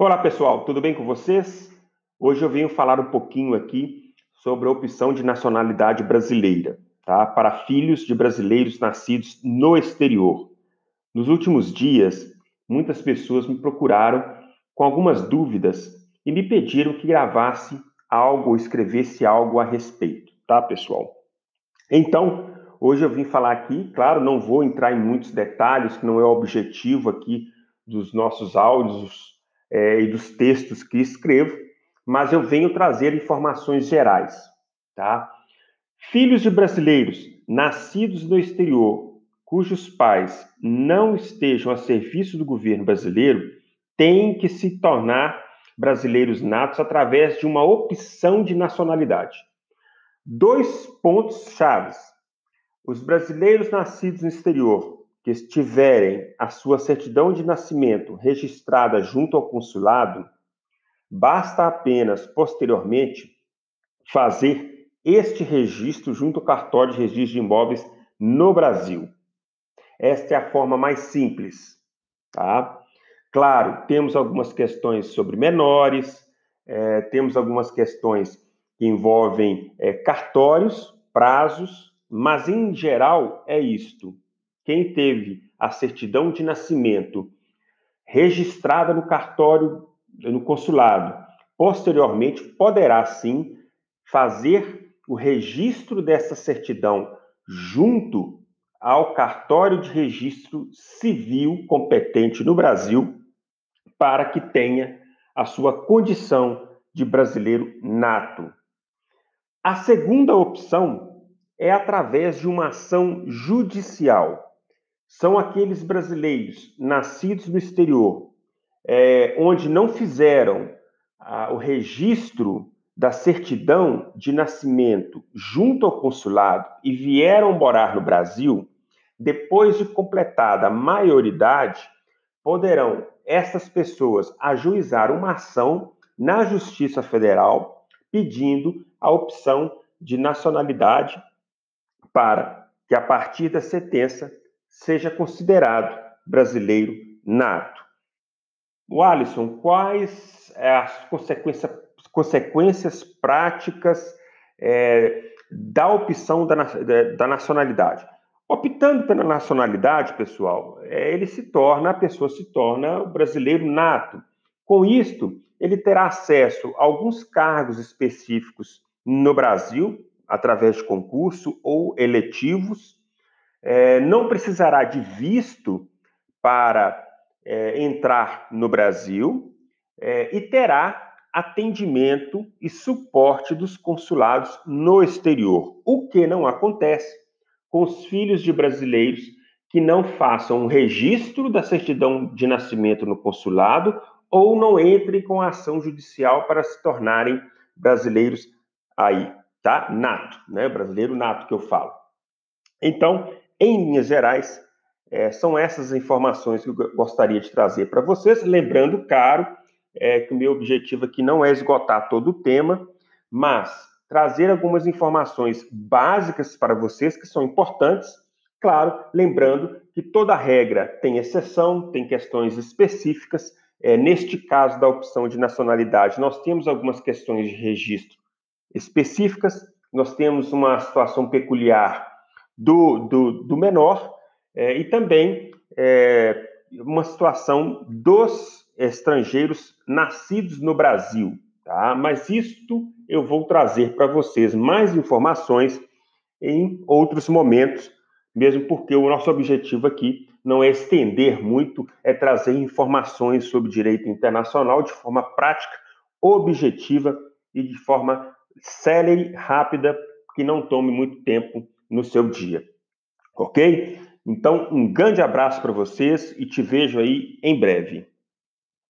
Olá pessoal, tudo bem com vocês? Hoje eu venho falar um pouquinho aqui sobre a opção de nacionalidade brasileira, tá? Para filhos de brasileiros nascidos no exterior. Nos últimos dias, muitas pessoas me procuraram com algumas dúvidas e me pediram que gravasse algo ou escrevesse algo a respeito, tá, pessoal? Então, hoje eu vim falar aqui, claro, não vou entrar em muitos detalhes, que não é o objetivo aqui dos nossos áudios é, e dos textos que escrevo, mas eu venho trazer informações gerais, tá? Filhos de brasileiros nascidos no exterior, cujos pais não estejam a serviço do governo brasileiro, têm que se tornar brasileiros natos através de uma opção de nacionalidade. Dois pontos chaves. Os brasileiros nascidos no exterior que tiverem a sua certidão de nascimento registrada junto ao consulado, basta apenas, posteriormente, fazer este registro junto ao cartório de registro de imóveis no Brasil. Esta é a forma mais simples, tá? Claro, temos algumas questões sobre menores, é, temos algumas questões que envolvem é, cartórios, prazos, mas em geral é isto. Quem teve a certidão de nascimento registrada no cartório, no consulado, posteriormente poderá sim fazer o registro dessa certidão junto ao cartório de registro civil competente no Brasil para que tenha a sua condição de brasileiro nato. A segunda opção é através de uma ação judicial são aqueles brasileiros nascidos no exterior, é, onde não fizeram o registro da certidão de nascimento junto ao consulado e vieram morar no Brasil, depois de completada a maioridade, poderão essas pessoas ajuizar uma ação na Justiça Federal pedindo a opção de nacionalidade para que, a partir da sentença, seja considerado brasileiro nato. O Alisson, quais é, as consequências, práticas é, da opção da, da, nacionalidade? Optando pela nacionalidade, pessoal, é, ele se torna, a pessoa se torna brasileiro nato. Com isto, ele terá acesso a alguns cargos específicos no Brasil, através de concurso ou eletivos, é, não precisará de visto para é, entrar no Brasil é, e terá atendimento e suporte dos consulados no exterior, o que não acontece com os filhos de brasileiros que não façam um registro da certidão de nascimento no consulado ou não entrem com a ação judicial para se tornarem brasileiros aí, tá? Nato, né? Brasileiro nato que eu falo. Então, em linhas gerais, é, são essas informações que eu gostaria de trazer para vocês. Lembrando, caro, é, que o meu objetivo aqui não é esgotar todo o tema, mas trazer algumas informações básicas para vocês que são importantes. Claro, lembrando que toda regra tem exceção, tem questões específicas. É, neste caso da opção de nacionalidade, nós temos algumas questões de registro específicas, nós temos uma situação peculiar do, do, do menor é, e também é, uma situação dos estrangeiros nascidos no Brasil. Tá? Mas isto eu vou trazer para vocês mais informações em outros momentos, mesmo porque o nosso objetivo aqui não é estender muito, é trazer informações sobre direito internacional de forma prática, objetiva e de forma célere, rápida, que não tome muito tempo no seu dia. Ok? Então, um grande abraço para vocês e te vejo aí em breve.